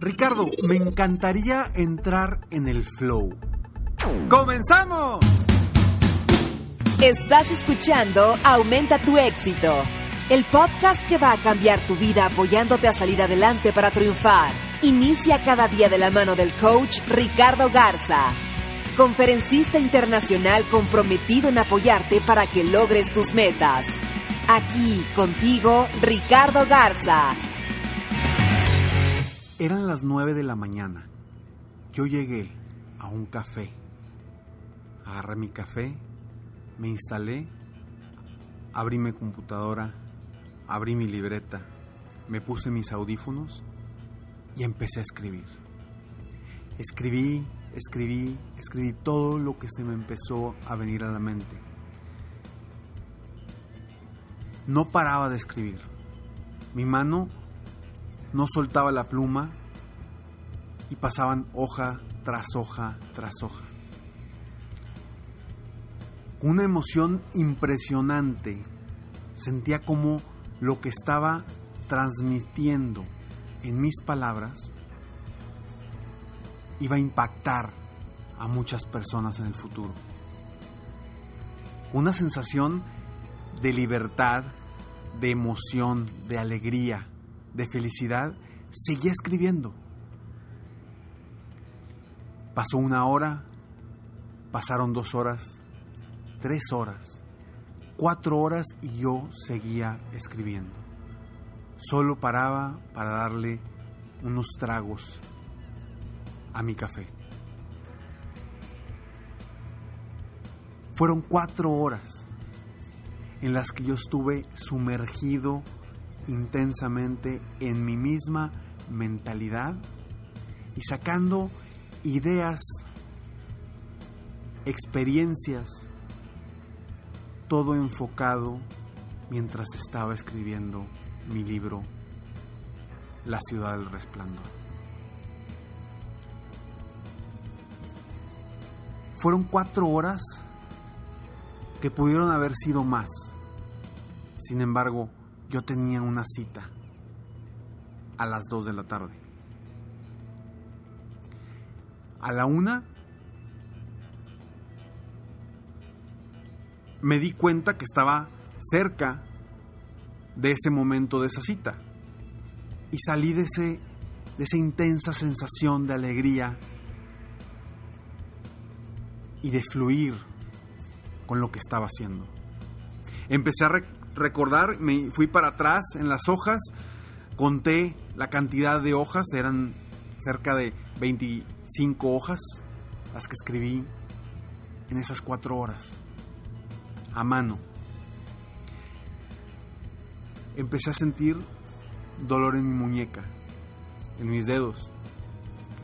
Ricardo, me encantaría entrar en el flow. ¡Comenzamos! Estás escuchando Aumenta tu éxito, el podcast que va a cambiar tu vida apoyándote a salir adelante para triunfar. Inicia cada día de la mano del coach Ricardo Garza, conferencista internacional comprometido en apoyarte para que logres tus metas. Aquí contigo, Ricardo Garza Eran las 9 de la mañana. Yo llegué a un café. Agarré mi café, me instalé, abrí mi computadora, abrí mi libreta, me puse mis audífonos y empecé a escribir. Escribí, escribí, escribí todo lo que se me empezó a venir a la mente. No paraba de escribir. Mi mano no soltaba la pluma y pasaban hoja tras hoja tras hoja. Una emoción impresionante. Sentía como lo que estaba transmitiendo en mis palabras iba a impactar a muchas personas en el futuro. Una sensación de libertad, de emoción, de alegría, de felicidad, seguía escribiendo. Pasó una hora, pasaron dos horas, tres horas, cuatro horas y yo seguía escribiendo. Solo paraba para darle unos tragos a mi café. Fueron cuatro horas en las que yo estuve sumergido intensamente en mi misma mentalidad y sacando ideas, experiencias, todo enfocado mientras estaba escribiendo mi libro La ciudad del resplandor. Fueron cuatro horas que pudieron haber sido más. Sin embargo, yo tenía una cita a las 2 de la tarde. A la una me di cuenta que estaba cerca de ese momento de esa cita y salí de, ese, de esa intensa sensación de alegría y de fluir con lo que estaba haciendo. Empecé a, recordar, me fui para atrás en las hojas, conté la cantidad de hojas, eran cerca de 25 hojas las que escribí en esas cuatro horas, a mano. Empecé a sentir dolor en mi muñeca, en mis dedos,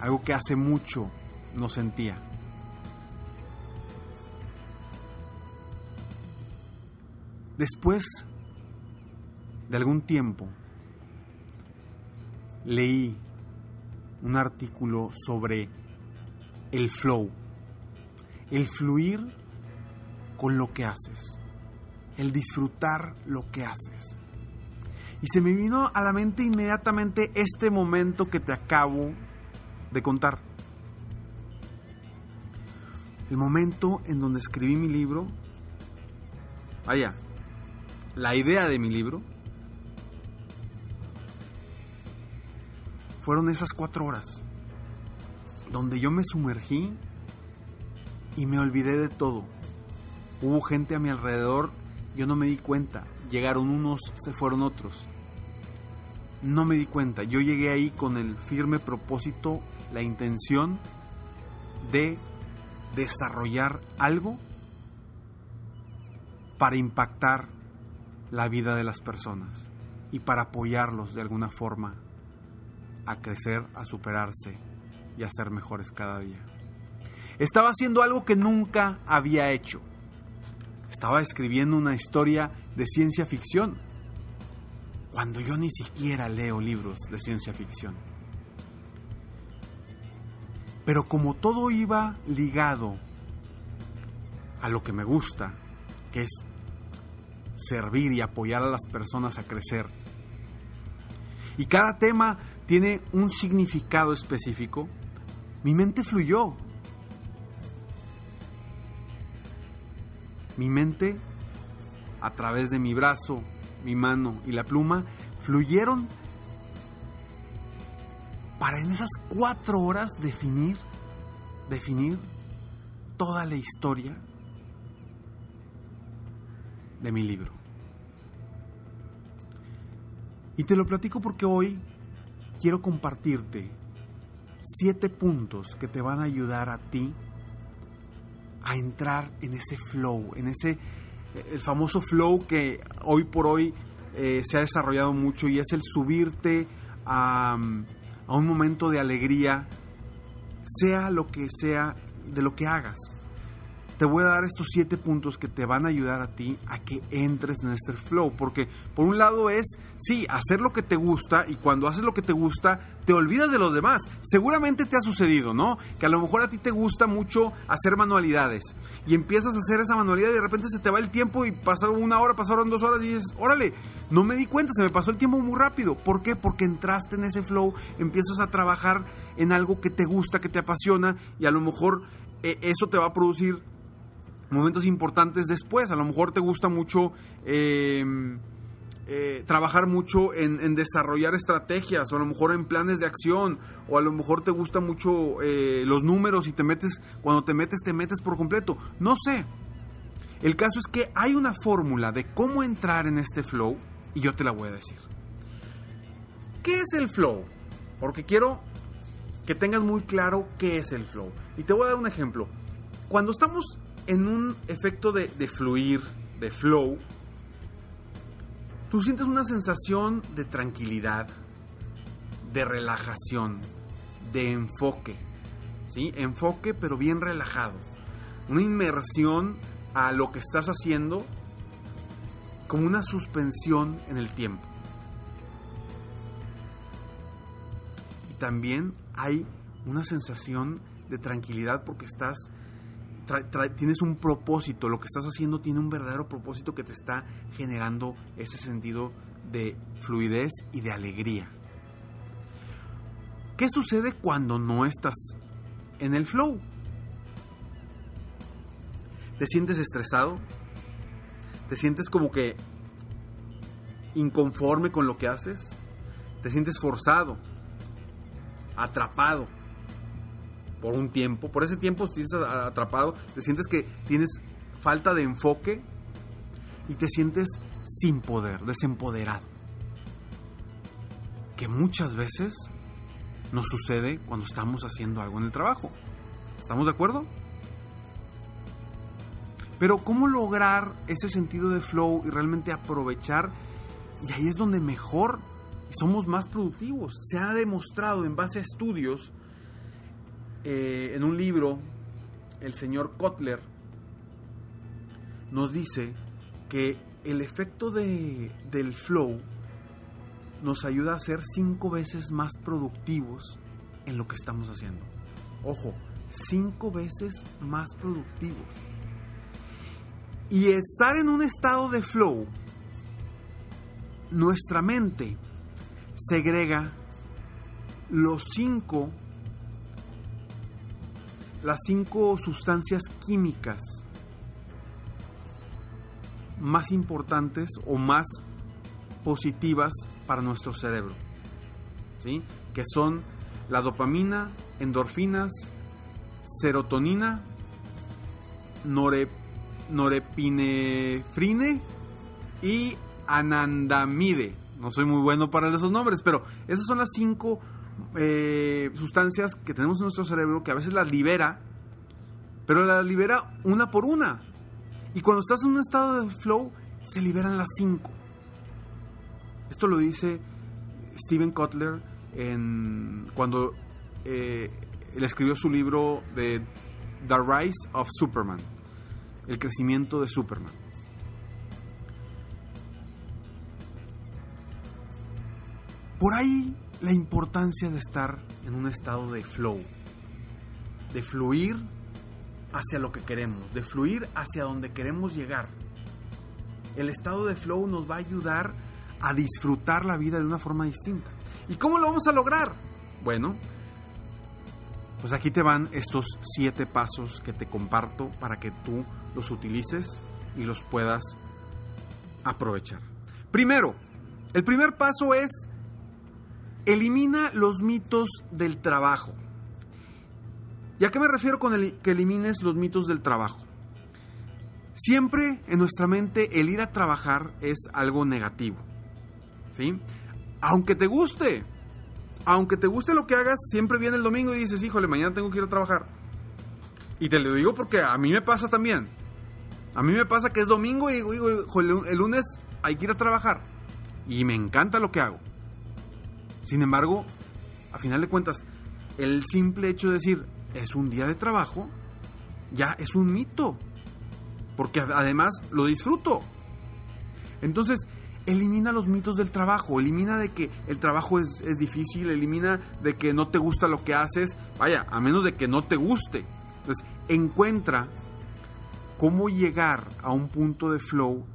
algo que hace mucho no sentía. Después de algún tiempo, leí un artículo sobre el flow, el fluir con lo que haces, el disfrutar lo que haces. Y se me vino a la mente inmediatamente este momento que te acabo de contar. El momento en donde escribí mi libro, vaya, la idea de mi libro fueron esas cuatro horas. donde yo me sumergí y me olvidé de todo. Hubo gente a mi alrededor, yo no me di cuenta. Llegaron unos, se fueron otros. No me di cuenta. Yo llegué ahí con el firme propósito, la intención de desarrollar algo para impactar la vida de las personas y para apoyarlos de alguna forma a crecer, a superarse y a ser mejores cada día. Estaba haciendo algo que nunca había hecho. Estaba escribiendo una historia de ciencia ficción, cuando yo ni siquiera leo libros de ciencia ficción. Pero como todo iba ligado a lo que me gusta, que es servir y apoyar a las personas a crecer, y cada tema tiene un significado específico, mi mente fluyó. Mi mente, a través de mi brazo, mi mano y la pluma, fluyeron para en esas cuatro horas definir, definir toda la historia de mi libro. Y te lo platico porque hoy quiero compartirte siete puntos que te van a ayudar a ti a entrar en ese flow, en ese el famoso flow que hoy por hoy eh, se ha desarrollado mucho y es el subirte a, a un momento de alegría, sea lo que sea de lo que hagas te voy a dar estos siete puntos que te van a ayudar a ti a que entres en este flow. Porque por un lado es, sí, hacer lo que te gusta y cuando haces lo que te gusta, te olvidas de los demás. Seguramente te ha sucedido, ¿no? Que a lo mejor a ti te gusta mucho hacer manualidades y empiezas a hacer esa manualidad y de repente se te va el tiempo y pasaron una hora, pasaron dos horas y dices, órale, no me di cuenta, se me pasó el tiempo muy rápido. ¿Por qué? Porque entraste en ese flow, empiezas a trabajar en algo que te gusta, que te apasiona y a lo mejor eh, eso te va a producir momentos importantes después. A lo mejor te gusta mucho em, eh, trabajar mucho en, desarrollar estrategias, o a lo mejor en planes de acción, o a lo mejor te gusta mucho eh, los números y te metes, cuando te metes, te metes por completo. No sé. El caso es que hay una fórmula de cómo entrar en este flow y yo te la voy a decir. ¿Qué es el flow? Porque quiero que tengas muy claro qué es el flow. Y te voy a dar un ejemplo. Cuando estamos en un efecto de, fluir, de flow, tú sientes una sensación de tranquilidad, de relajación, de enfoque. ¿Sí? Enfoque pero bien relajado. Una inmersión a lo que estás haciendo como una suspensión en el tiempo. Y también hay una sensación de tranquilidad porque estás tienes un propósito, lo que estás haciendo tiene un verdadero propósito que te está generando ese sentido de fluidez y de alegría. ¿Qué sucede cuando no estás en el flow? ¿Te sientes estresado? ¿Te sientes como que inconforme con lo que haces? ¿Te sientes forzado? ¿Atrapado? Por un tiempo, por ese tiempo te sientes atrapado, te sientes que tienes falta de enfoque y te sientes sin poder, desempoderado. Que muchas veces nos sucede cuando estamos haciendo algo en el trabajo. ¿Estamos de acuerdo? Pero ¿cómo lograr ese sentido de flow y realmente aprovechar? Y ahí es donde mejor somos más productivos. Se ha demostrado en base a estudios eh, en un libro, el señor Kotler nos dice que el efecto de, del flow nos ayuda a ser cinco veces más productivos en lo que estamos haciendo. Ojo, cinco veces más productivos. Y estar en un estado de flow, nuestra mente segrega los cinco las cinco sustancias químicas más importantes o más positivas para nuestro cerebro, ¿sí? que son la dopamina, endorfinas, serotonina, nore, norepinefrine y anandamide. No soy muy bueno para esos nombres, pero esas son las cinco eh, sustancias que tenemos en nuestro cerebro que a veces las libera, pero las libera una por una. Y cuando estás en un estado de flow, se liberan las cinco. Esto lo dice Steven Kotler en, cuando eh, él escribió su libro de The Rise of Superman, el crecimiento de Superman. Por ahí la importancia de estar en un estado de flow, de fluir hacia lo que queremos, de fluir hacia donde queremos llegar. El estado de flow nos va a ayudar a disfrutar la vida de una forma distinta. ¿Y cómo lo vamos a lograr? Bueno, pues aquí te van estos siete pasos que te comparto para que tú los utilices y los puedas aprovechar. Primero, el primer paso es Elimina los mitos del trabajo. ¿Y a qué me refiero con el, que elimines los mitos del trabajo? Siempre en nuestra mente el ir a trabajar es algo negativo. ¿Sí? Aunque te guste, aunque te guste lo que hagas, siempre viene el domingo y dices, híjole, mañana tengo que ir a trabajar. Y te lo digo porque a mí me pasa también. A mí me pasa que es domingo y digo, el lunes hay que ir a trabajar. Y me encanta lo que hago. Sin embargo, a final de cuentas, el simple hecho de decir es un día de trabajo ya es un mito. Porque además lo disfruto. Entonces, elimina los mitos del trabajo, elimina de que el trabajo es, es, difícil, elimina de que no te gusta lo que haces, vaya, a menos de que no te guste. Entonces, encuentra cómo llegar a un punto de flow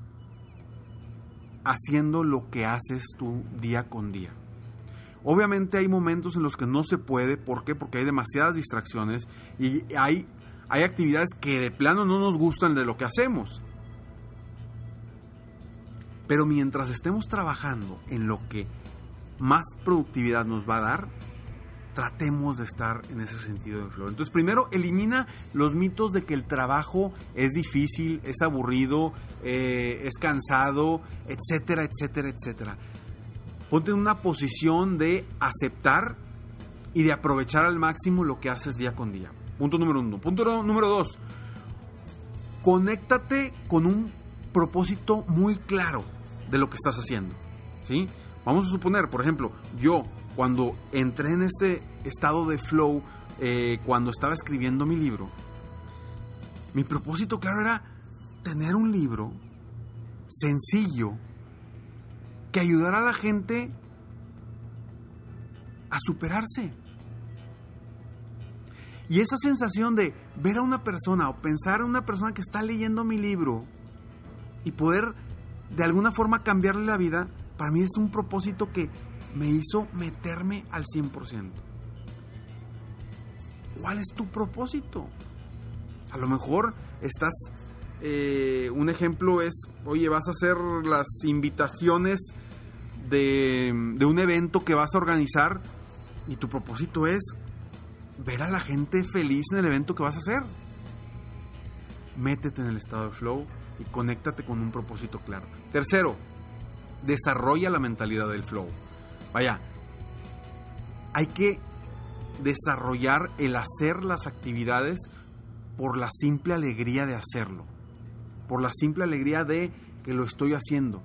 haciendo lo que haces tú día con día. Obviamente hay momentos en los que no se puede, ¿por qué? Porque hay demasiadas distracciones y hay, hay actividades que de plano no nos gustan de lo que hacemos. Pero mientras estemos trabajando en lo que más productividad nos va a dar, tratemos de estar en ese sentido de flor. Entonces, primero, elimina los mitos de que el trabajo es difícil, es aburrido, eh, es cansado, etcétera, etcétera, etcétera ponte en una posición de aceptar y de aprovechar al máximo lo que haces día con día. Punto número uno. Punto número dos. Conéctate con un propósito muy claro de lo que estás haciendo. ¿sí? Vamos a suponer, por ejemplo, yo cuando entré en este estado de flow, eh, cuando estaba escribiendo mi libro, mi propósito claro era tener un libro sencillo, que ayudar a la gente a superarse. Y esa sensación de ver a una persona o pensar en una persona que está leyendo mi libro y poder de alguna forma cambiarle la vida, para mí es un propósito que me hizo meterme al 100%. ¿Cuál es tu propósito? A lo mejor estás eh, un ejemplo es, oye, vas a hacer las invitaciones de, de un evento que vas a organizar y tu propósito es ver a la gente feliz en el evento que vas a hacer. Métete en el estado de flow y conéctate con un propósito claro. Tercero, desarrolla la mentalidad del flow. Vaya, hay que desarrollar el hacer las actividades por la simple alegría de hacerlo por la simple alegría de que lo estoy haciendo.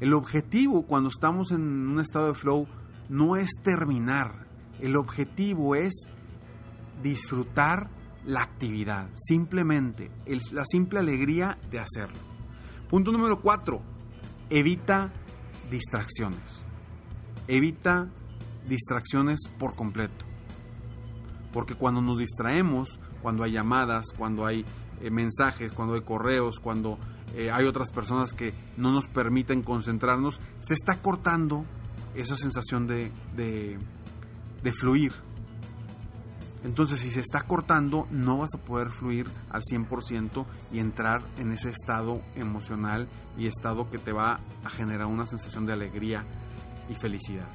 El objetivo cuando estamos en un estado de flow no es terminar, el objetivo es disfrutar la actividad, simplemente la simple alegría de hacerlo. Punto número cuatro, evita distracciones. Evita distracciones por completo. Porque cuando nos distraemos, cuando hay llamadas, cuando hay eh, mensajes, cuando hay correos, cuando eh, hay otras personas que no nos permiten concentrarnos, se está cortando esa sensación de, de, de fluir. Entonces, si se está cortando, no vas a poder fluir al 100% y entrar en ese estado emocional y estado que te va a generar una sensación de alegría y felicidad.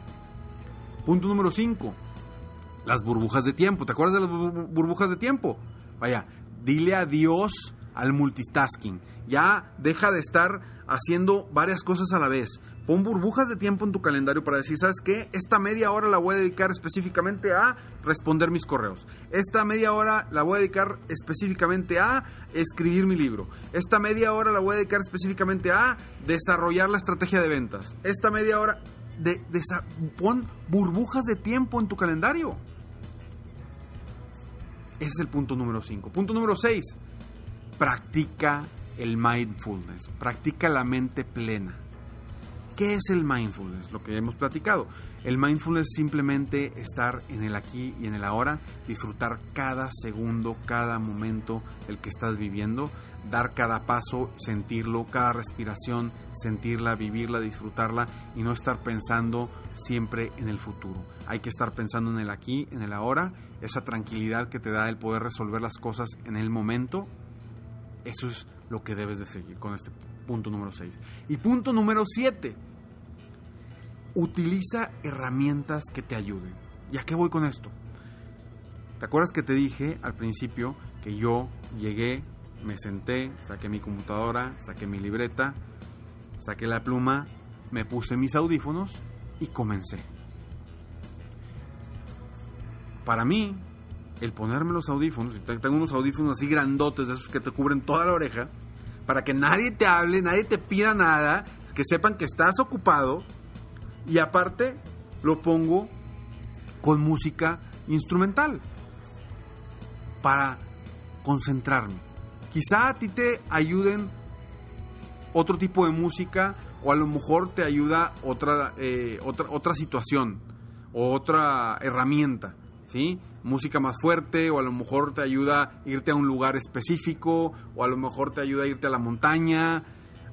Punto número 5. las burbujas de tiempo. ¿Te acuerdas de las burbujas de tiempo? Vaya, dile adiós al multitasking. Ya deja de estar haciendo varias cosas a la vez. Pon burbujas de tiempo en tu calendario para decir, ¿sabes qué? Esta media hora la voy a dedicar específicamente a responder mis correos. Esta media hora la voy a dedicar específicamente a escribir mi libro. Esta media hora la voy a dedicar específicamente a desarrollar la estrategia de ventas. Esta media hora de, pon burbujas de tiempo en tu calendario. Ese es el punto número 5. Punto número 6. Practica el mindfulness. Practica la mente plena. ¿Qué es el mindfulness? Lo que hemos platicado. El mindfulness es simplemente estar en el aquí y en el ahora, disfrutar cada segundo, cada momento el que estás viviendo, dar cada paso, sentirlo, cada respiración, sentirla, vivirla, disfrutarla y no estar pensando siempre en el futuro. Hay que estar pensando en el aquí, en el ahora, esa tranquilidad que te da el poder resolver las cosas en el momento. Eso es lo que debes de seguir con este punto número 6. Y punto número 7. Utiliza herramientas que te ayuden. ¿Y a qué voy con esto? ¿Te acuerdas que te dije al principio que yo llegué me senté, saqué mi computadora, saqué mi libreta, saqué la pluma, me puse mis audífonos y comencé. Para mí, el ponerme los audífonos, tengo unos audífonos así grandotes de esos que te cubren toda la oreja, para que nadie te hable, nadie te pida nada, que sepan que estás ocupado y aparte lo pongo con música instrumental para concentrarme. Quizá a ti te ayuden otro tipo de música o a lo mejor te ayuda otra, eh, otra, otra situación o otra herramienta, ¿sí? Música más fuerte o a lo mejor te ayuda a irte a un lugar específico o a lo mejor te ayuda a irte a la montaña,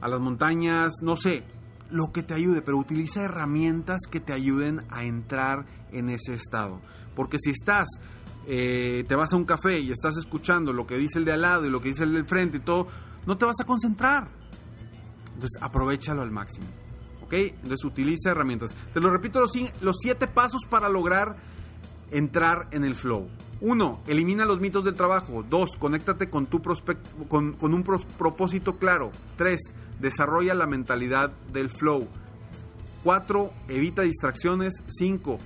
a las montañas, no sé, lo que te ayude, pero utiliza herramientas que te ayuden a entrar en ese estado. Porque si estás eh, te vas a un café y estás escuchando lo que dice el de al lado y lo que dice el del frente y todo, no te vas a concentrar. Entonces, aprovechalo al máximo. ¿Ok? Entonces, utiliza herramientas. Te lo repito, los, los siete pasos para lograr entrar en el flow. Uno, elimina los mitos del trabajo. Dos, conéctate con, tu con, con un propósito claro. Tres, desarrolla la mentalidad del flow. Cuatro, evita distracciones. Cinco,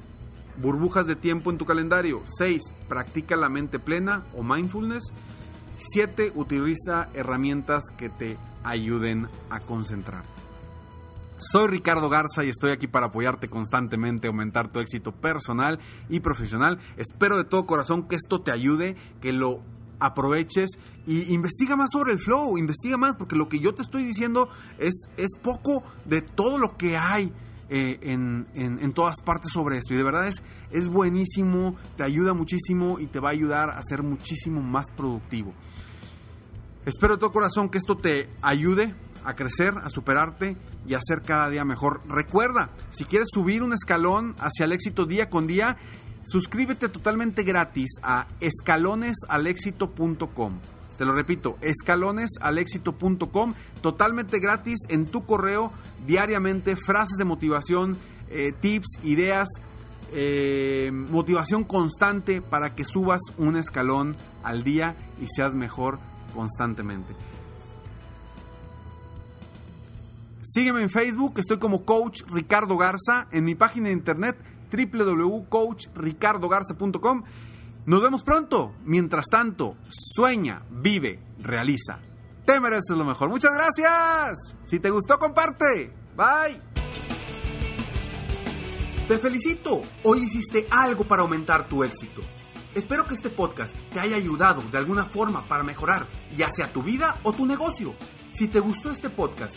burbujas de tiempo en tu calendario. 6. Practica la mente plena o mindfulness. 7. Utiliza herramientas que te ayuden a concentrar. Soy Ricardo Garza y estoy aquí para apoyarte constantemente, aumentar tu éxito personal y profesional. Espero de todo corazón que esto te ayude, que lo aproveches y investiga más sobre el flow, investiga más, porque lo que yo te estoy diciendo es, es poco de todo lo que hay eh, en, todas partes sobre esto. Y de verdad es, es buenísimo, te ayuda muchísimo y te va a ayudar a ser muchísimo más productivo. Espero de todo corazón que esto te ayude a crecer, a superarte y a ser cada día mejor. Recuerda, si quieres subir un escalón hacia el éxito día con día, suscríbete totalmente gratis a escalonesalexito.com. Te lo repito, escalonesalexito.com, totalmente gratis en tu correo, diariamente, frases de motivación, eh, tips, ideas, eh, motivación constante para que subas un escalón al día y seas mejor constantemente. Sígueme en Facebook, estoy como Coach Ricardo Garza, en mi página de internet www.coachricardogarza.com nos vemos pronto. Mientras tanto, sueña, vive, realiza. Te mereces lo mejor. Muchas gracias. Si te gustó, comparte. Bye. Te felicito. Hoy hiciste algo para aumentar tu éxito. Espero que este podcast te haya ayudado de alguna forma para mejorar ya sea tu vida o tu negocio. Si te gustó este podcast,